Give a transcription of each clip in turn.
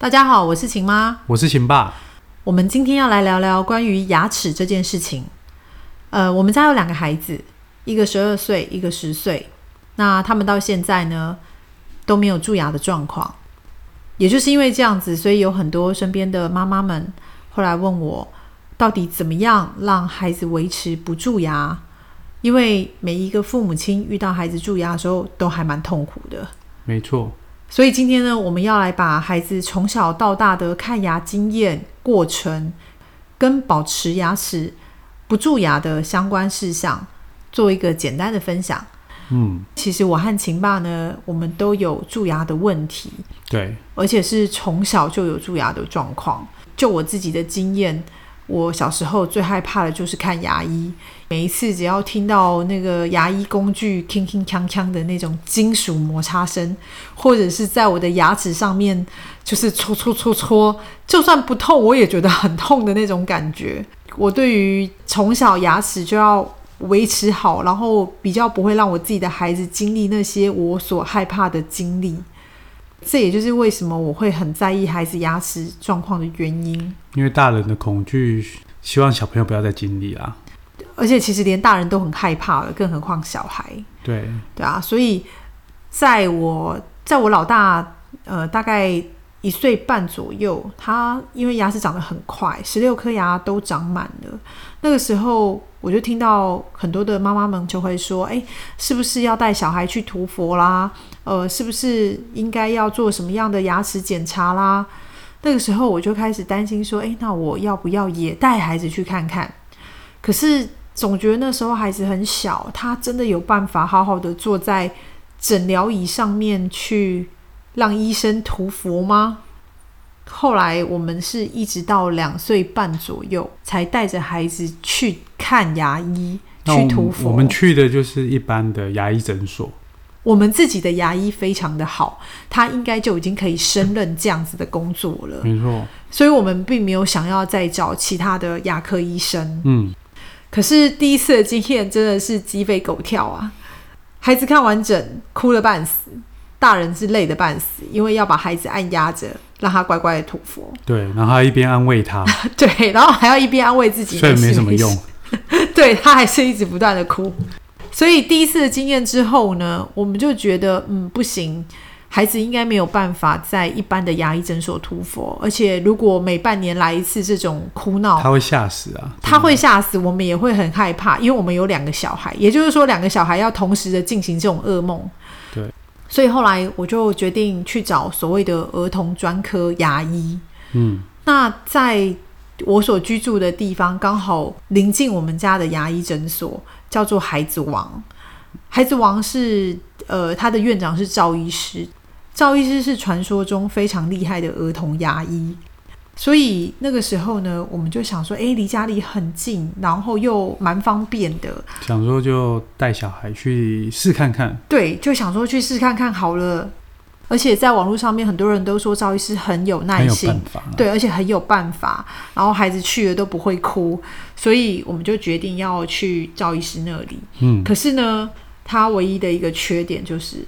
大家好，我是秦妈，我是秦爸。我们今天要来聊聊关于牙齿这件事情。呃，我们家有两个孩子，一个十二岁，一个十岁。那他们到现在呢都没有蛀牙的状况，也就是因为这样子，所以有很多身边的妈妈们后来问我，到底怎么样让孩子维持不蛀牙？因为每一个父母亲遇到孩子蛀牙的时候，都还蛮痛苦的。没错，所以今天呢，我们要来把孩子从小到大的看牙经验过程，跟保持牙齿不蛀牙的相关事项，做一个简单的分享。嗯，其实我和秦爸呢，我们都有蛀牙的问题，对，而且是从小就有蛀牙的状况。就我自己的经验，我小时候最害怕的就是看牙医。每一次只要听到那个牙医工具铿铿锵锵的那种金属摩擦声，或者是在我的牙齿上面就是戳戳戳戳，就算不痛我也觉得很痛的那种感觉。我对于从小牙齿就要维持好，然后比较不会让我自己的孩子经历那些我所害怕的经历。这也就是为什么我会很在意孩子牙齿状况的原因。因为大人的恐惧，希望小朋友不要再经历啦。而且其实连大人都很害怕了，更何况小孩，对，对啊。所以在我在我老大呃大概一岁半左右，他因为牙齿长得很快，十六颗牙都长满了。那个时候我就听到很多的妈妈们就会说：“哎，是不是要带小孩去涂佛啦？呃，是不是应该要做什么样的牙齿检查啦？”那个时候我就开始担心说：“哎，那我要不要也带孩子去看看？”可是总觉得那时候孩子很小，他真的有办法好好的坐在诊疗椅上面去让医生涂佛吗？后来我们是一直到两岁半左右才带着孩子去看牙医去涂佛。我们去的就是一般的牙医诊所。我们自己的牙医非常的好，他应该就已经可以胜任这样子的工作了，没错，所以我们并没有想要再找其他的牙科医生。嗯，可是第一次的经验真的是鸡飞狗跳啊！孩子看完整哭了半死，大人是累得半死，因为要把孩子按压着，让他乖乖的吐佛。对，然后他一边安慰他，对，然后还要一边安慰自己，所以没什么用，对他还是一直不断的哭。所以第一次的经验之后呢，我们就觉得，嗯，不行，孩子应该没有办法在一般的牙医诊所涂佛，而且如果每半年来一次这种哭闹，他会吓死啊！他会吓死，我们也会很害怕，因为我们有两个小孩，也就是说两个小孩要同时的进行这种噩梦。对，所以后来我就决定去找所谓的儿童专科牙医。嗯，那在我所居住的地方，刚好临近我们家的牙医诊所，叫做孩子王。孩子王是呃，他的院长是赵医师，赵医师是传说中非常厉害的儿童牙医。所以那个时候呢，我们就想说，诶，离家里很近，然后又蛮方便的，想说就带小孩去试看看。对，就想说去试看看好了。而且在网络上面，很多人都说赵医师很有耐心对，而且很有办法，然后孩子去了都不会哭，所以我们就决定要去赵医师那里。嗯，可是呢，他唯一的一个缺点就是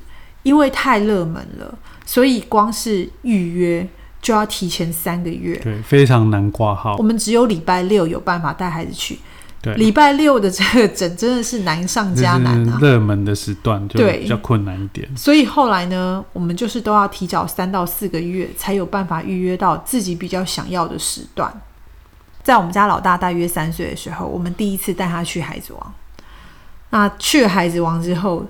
因为太热门了，所以光是预约就要提前三个月。对，非常难挂号我。们只有礼拜六有办法带孩子去，对，礼拜六的这个诊真的是难上加难啊。热门的时段就对比较困难一点。所以后来呢，我们就是都要提早三到四个月才有办法预约到自己比较想要的时段。在我们家老大大约三岁的时候，我们第一次带他去孩子王。那去了孩子王之后，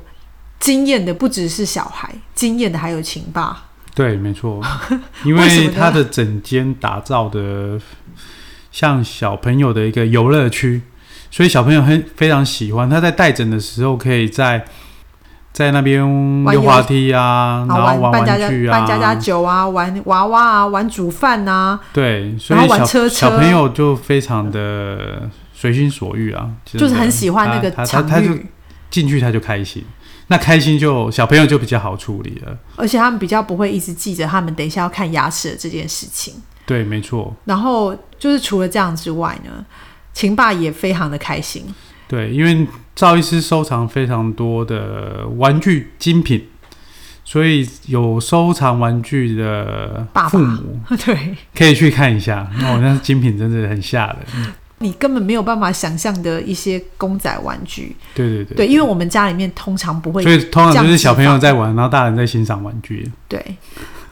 惊艳的不只是小孩，惊艳的还有秦爸。对，没错，因为为什么呢它的整间打造的像小朋友的一个游乐区，所以小朋友很非常喜欢。他在带诊的时候，可以在在那边溜滑梯啊，然然后后玩玩具扮家家啊，酒啊，玩娃娃啊，玩煮饭啊，对，所然以小小朋友就非常的随心所欲啊，就是很喜欢那个他他场他他就域，进去他就开心，那开心就小朋友就比较好处理了。而且他们比较不会一直记着他们等一下要看牙齿的这件事情。对，没错，然后就是除了这样之外呢，秦爸也非常的开心。对，因为赵医师收藏非常多的玩具精品，所以有收藏玩具的爸爸父母 对可以去看一下。哦，那精品真的很吓人。你根本没有办法想象的一些公仔玩具。对对对，对，因为我们家里面通常不会所以通常就是小朋友在玩，然后大人在欣赏玩具。对，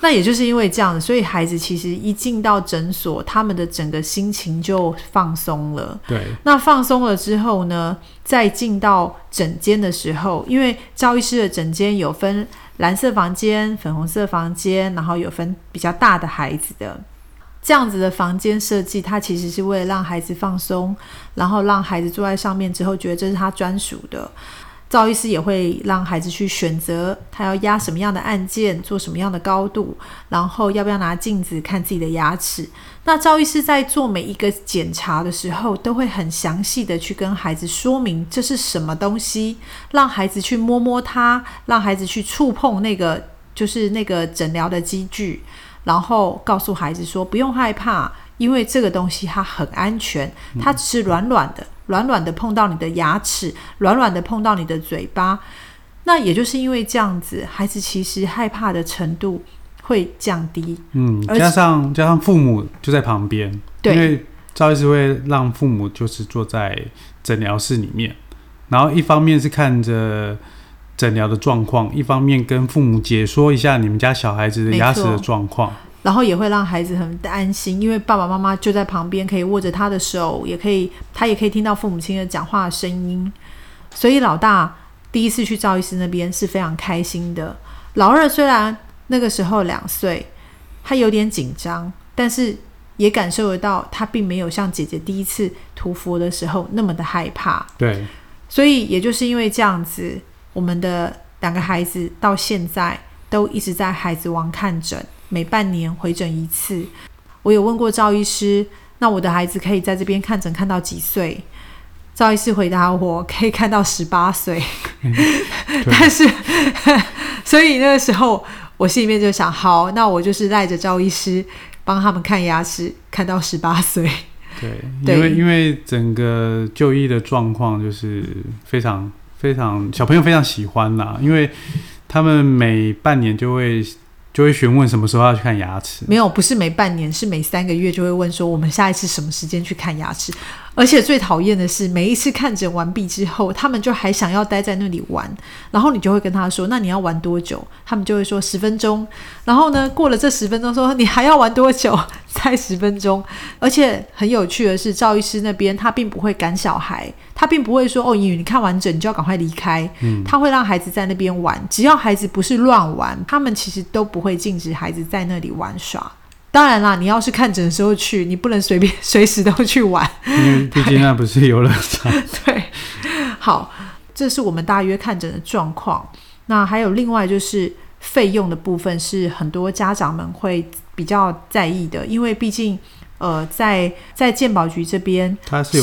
那也就是因为这样，所以孩子其实一进到诊所，他们的整个心情就放松了。对那放松了之后呢，再进到诊间的时候，因为赵医师的诊间有分蓝色房间、粉红色房间，然后有分比较大的孩子的。这样子的房间设计，它其实是为了让孩子放松，然后让孩子坐在上面之后，觉得这是他专属的。赵医师也会让孩子去选择他要压什么样的按键，做什么样的高度，然后要不要拿镜子看自己的牙齿。那赵医师在做每一个检查的时候，都会很详细的去跟孩子说明这是什么东西，让孩子去摸摸它，让孩子去触碰那个就是那个诊疗的机具，然后告诉孩子说不用害怕，因为这个东西它很安全，它只是软软的，软软的碰到你的牙齿，软软的碰到你的嘴巴。那也就是因为这样子，孩子其实害怕的程度会降低。嗯，加上加上父母就在旁边，对因为赵医师会让父母就是坐在诊疗室里面，然后一方面是看着诊疗的状况，一方面跟父母解说一下你们家小孩子的牙齿的状况。然后也会让孩子很安心，因为爸爸妈妈就在旁边，可以握着他的手，也可以他也可以听到父母亲的讲话的声音。所以老大第一次去赵医师那边是非常开心的。老二虽然那个时候两岁，他有点紧张，但是也感受得到他并没有像姐姐第一次涂佛的时候那么的害怕。对，所以也就是因为这样子，我们的两个孩子到现在都一直在孩子王看诊，每半年回诊一次。我有问过赵医师，那我的孩子可以在这边看诊看到几岁？赵医师回答我可以看到十八岁，但是 所以那个时候我心里面就想，好，那我就是赖着赵医师帮他们看牙齿，看到十八岁。对，对因为因为整个就医的状况就是非常非常小朋友非常喜欢啦，因为他们每半年就会就会询问什么时候要去看牙齿。没有，不是每半年，是每三个月就会问说我们下一次什么时间去看牙齿。而且最讨厌的是，每一次看诊完毕之后，他们就还想要待在那里玩，然后你就会跟他说：“那你要玩多久？”他们就会说十分钟。然后呢，过了这十分钟，说你还要玩多久？才十分钟。而且很有趣的是，赵医师那边他并不会赶小孩，他并不会说：“哦，英语你看完整你就要赶快离开。”嗯，他会让孩子在那边玩，只要孩子不是乱玩，他们其实都不会禁止孩子在那里玩耍。当然啦，你要是看诊的时候去，你不能随便 随时都去玩。因为毕竟那不是游乐场。对，好，这是我们大约看诊的状况。那还有另外就是费用的部分，是很多家长们会比较在意的，因为毕竟呃，在在健保局这边它是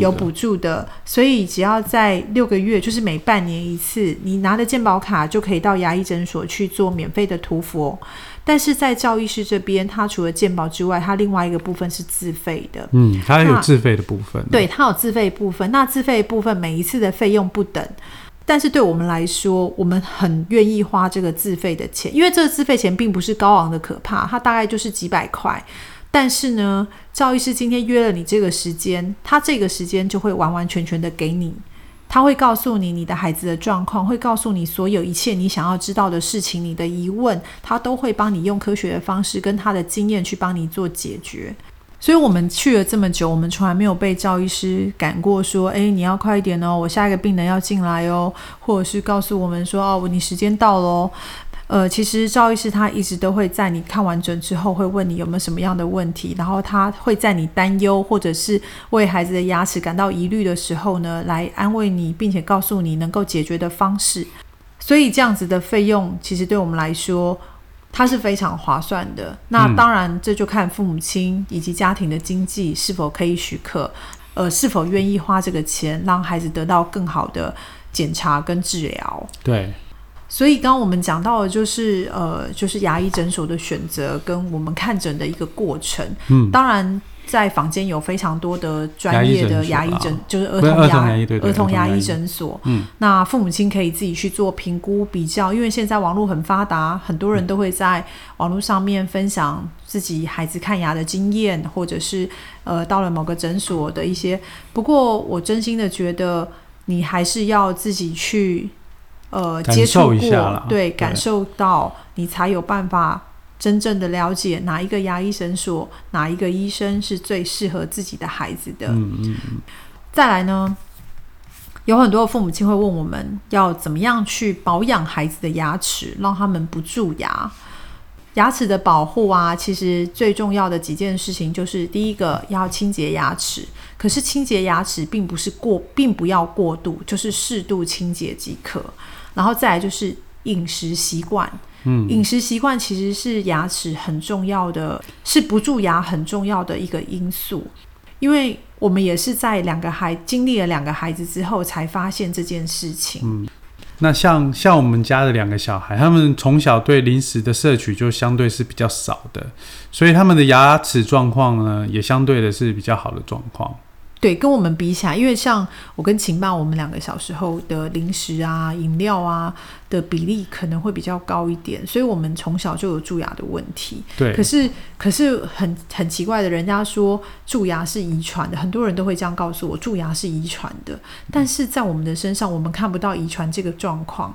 有补助的，所以只要在六个月，就是每半年一次，你拿着健保卡就可以到牙医诊所去做免费的涂氟。但是在赵医师这边，他除了健保之外，他另外一个部分是自费的。嗯，他有自费的部分。对，他有自费部分。那自费部分每一次的费用不等，但是对我们来说，我们很愿意花这个自费的钱，因为这个自费钱并不是高昂的可怕，它大概就是几百块。但是呢，赵医师今天约了你这个时间，他这个时间就会完完全全的给你，他会告诉你你的孩子的状况，会告诉你所有一切你想要知道的事情，你的疑问，他都会帮你用科学的方式跟他的经验去帮你做解决。所以我们去了这么久，我们从来没有被赵医师赶过，说：“诶，你要快一点哦，我下一个病人要进来哦。”或者是告诉我们说：“哦，你时间到喽。”呃，其实赵医师他一直都会在你看完诊之后，会问你有没有什么样的问题，然后他会在你担忧或者是为孩子的牙齿感到疑虑的时候呢，来安慰你，并且告诉你能够解决的方式。所以这样子的费用，其实对我们来说，它是非常划算的。那嗯当然，这就看父母亲以及家庭的经济是否可以许可，呃，是否愿意花这个钱，让孩子得到更好的检查跟治疗。对，所以刚刚我们讲到的就是呃，就是牙医诊所的选择跟我们看诊的一个过程。嗯，当然，在坊间有非常多的专业的牙医诊，就是儿童童牙儿童牙医诊所。嗯，那父母亲可以自己去做评估比较，因为现在网络很发达，很多人都会在网络上面分享自己孩子看牙的经验，或者是呃到了某个诊所的一些。不过我真心的觉得，你还是要自己去呃接触过，对，对感受到你才有办法。真正的了解哪一个牙医诊所，哪一个医生是最适合自己的孩子的。嗯嗯嗯，再来呢，有很多父母亲会问我们要怎么样去保养孩子的牙齿，让他们不蛀牙。牙齿的保护啊，其实最重要的几件事情就是第一个要清洁牙齿，可是清洁牙齿并不是过，并不要过度，就是适度清洁即可。然后再来就是饮食习惯，嗯，饮食习惯其实是牙齿很重要的，是不蛀牙很重要的一个因素。因为我们也是在两个孩经历了两个孩子之后，才发现这件事情。那像像我们家的两个小孩，他们从小对零食的摄取就相对是比较少的，所以他们的牙齿状况呢，也相对的是比较好的状况。对，跟我们比起来，因为像我跟秦爸，我们两个小时候的零食啊、饮料啊的比例可能会比较高一点，所以我们从小就有蛀牙的问题。对可，是，可是很很奇怪的，人家说蛀牙是遗传的，很多人都会这样告诉我，蛀牙是遗传的。但是在我们的身上，我们看不到遗传这个状况。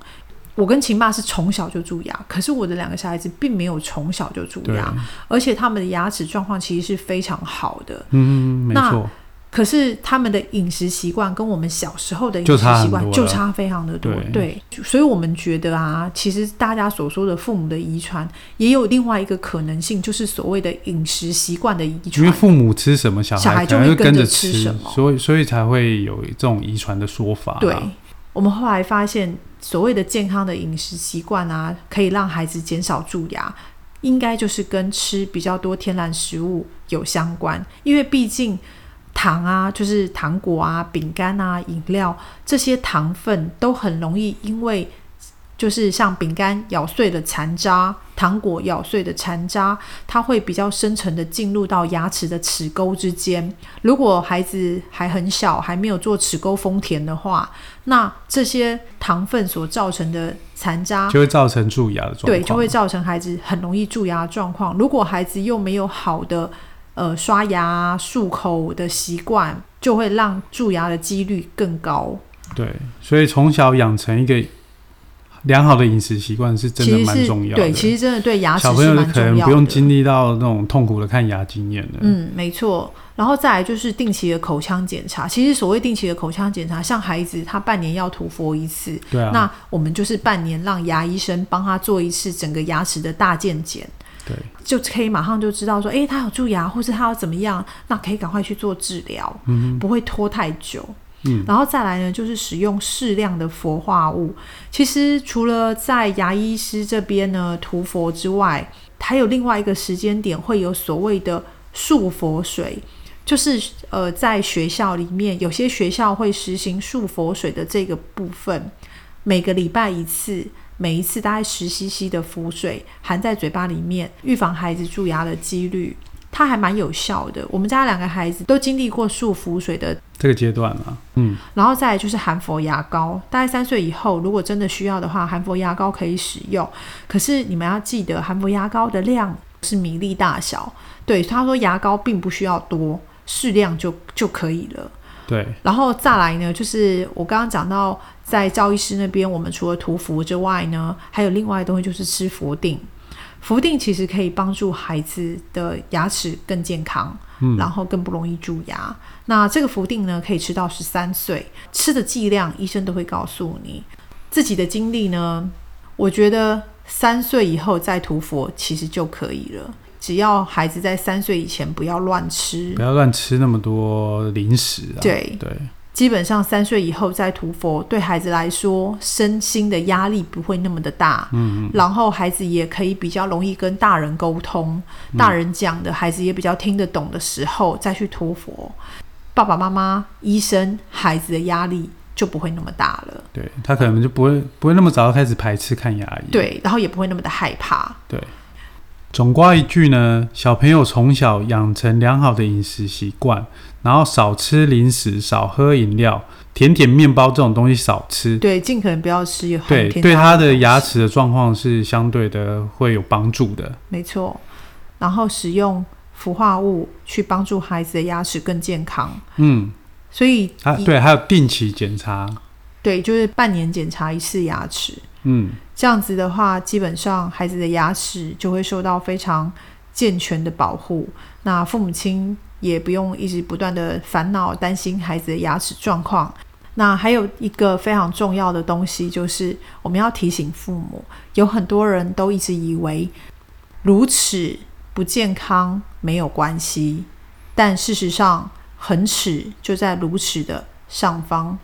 我跟秦爸是从小就蛀牙，可是我的两个小孩子并没有从小就蛀，牙，而且他们的牙齿状况其实是非常好的。嗯，没那错，可是他们的饮食习惯跟我们小时候的饮食习惯就差非常的多，对所以我们觉得啊，其实大家所说的父母的遗传，也有另外一个可能性，就是所谓的饮食习惯的遗传。因为父母吃什么，小小孩就会跟着吃吃什么，所以所以才会有这种遗传的说法啦。对，我们后来发现，所谓的健康的饮食习惯啊，可以让孩子减少蛀牙，应该就是跟吃比较多天然食物有相关，因为毕竟。糖啊，就是糖果啊、饼干啊、饮料这些糖分都很容易因为就是像饼干咬碎的残渣、糖果咬碎的残渣，它会比较深层的进入到牙齿的齿沟之间。如果孩子还很小，还没有做齿沟封填的话，那这些糖分所造成的残渣就会造成蛀牙的状况。对，就会造成孩子很容易蛀牙的状况。如果孩子又没有好的呃刷牙、漱口的习惯，就会让蛀牙的几率更高。对，所以从小养成一个良好的饮食习惯是真的蛮重要的。对，其实真的对牙齿小朋友蛮可能不用。经历到那种痛苦的看牙经验的。嗯，没错。然后再来就是定期的口腔检查。其实所谓定期的口腔检查，像孩子他半年要涂氟一次，对啊，那我们就是半年让牙医生帮他做一次整个牙齿的大健检。对，就可以马上就知道说，诶，他有蛀牙，或是他要怎么样，那可以赶快去做治疗，嗯不会拖太久。嗯，然后再来呢，就是使用适量的氟化物。其实除了在牙医师这边呢涂氟之外，还有另外一个时间点会有所谓的漱氟水，就是呃在学校里面有些学校会实行漱氟水的这个部分，每个礼拜一次。每一次大概十 CC 的氟水含在嘴巴里面，预防孩子蛀牙的几率，它还蛮有效的。我们家两个孩子都经历过漱氟水的这个阶段嘛，嗯，然后再来就是含氟牙膏，大概三岁以后，如果真的需要的话，含氟牙膏可以使用。可是你们要记得，含氟牙膏的量是米粒大小。对，他说牙膏并不需要多，适量就就可以了。对，然后再来呢，就是我刚刚讲到，在赵医师那边，我们除了涂氟之外呢，还有另外的东西就是吃氟定。氟定其实可以帮助孩子的牙齿更健康，嗯然后更不容易蛀牙。那这个氟定呢，可以吃到十三岁，吃的剂量医生都会告诉你。自己的经历呢，我觉得三岁以后再涂氟其实就可以了，只要孩子在三岁以前不要乱吃。不，要乱吃那么多零食啊。对。对，基本上三岁以后再涂佛，对孩子来说身心的压力不会那么的大，嗯嗯，然后孩子也可以比较容易跟大人沟通，嗯。大人讲的孩子也比较听得懂的时候再去涂佛，爸爸妈妈、医生、孩子的压力就不会那么大了，对他可能就不会不会那么早开始排斥看牙医。对，然后也不会那么的害怕。对，总括一句呢，小朋友从小养成良好的饮食习惯，然后少吃零食，少喝饮料，甜点、面包这种东西少吃。对，尽可能不要吃有含对，对他的牙齿的状况是相对的会有帮助的。没错，然后使用氟化物去帮助孩子的牙齿更健康。嗯，所以以啊对，还有定期检查。对，就是半年检查一次牙齿，嗯，这样子的话，基本上孩子的牙齿就会受到非常健全的保护。那父母亲也不用一直不断的烦恼担心孩子的牙齿状况。那还有一个非常重要的东西，就是我们要提醒父母，有很多人都一直以为乳齿不健康没有关系，但事实上，恒齿就在乳齿的上方。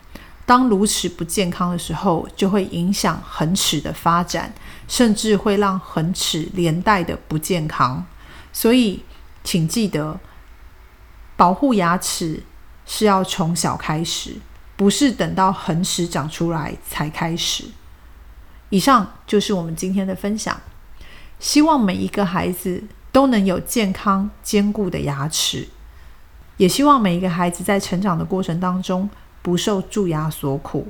当乳齿不健康的时候，就会影响恒齿的发展，甚至会让恒齿连带的不健康。所以，请记得，保护牙齿是要从小开始，不是等到恒齿长出来才开始。以上就是我们今天的分享，希望每一个孩子都能有健康坚固的牙齿，也希望每一个孩子在成长的过程当中不受蛀牙所苦。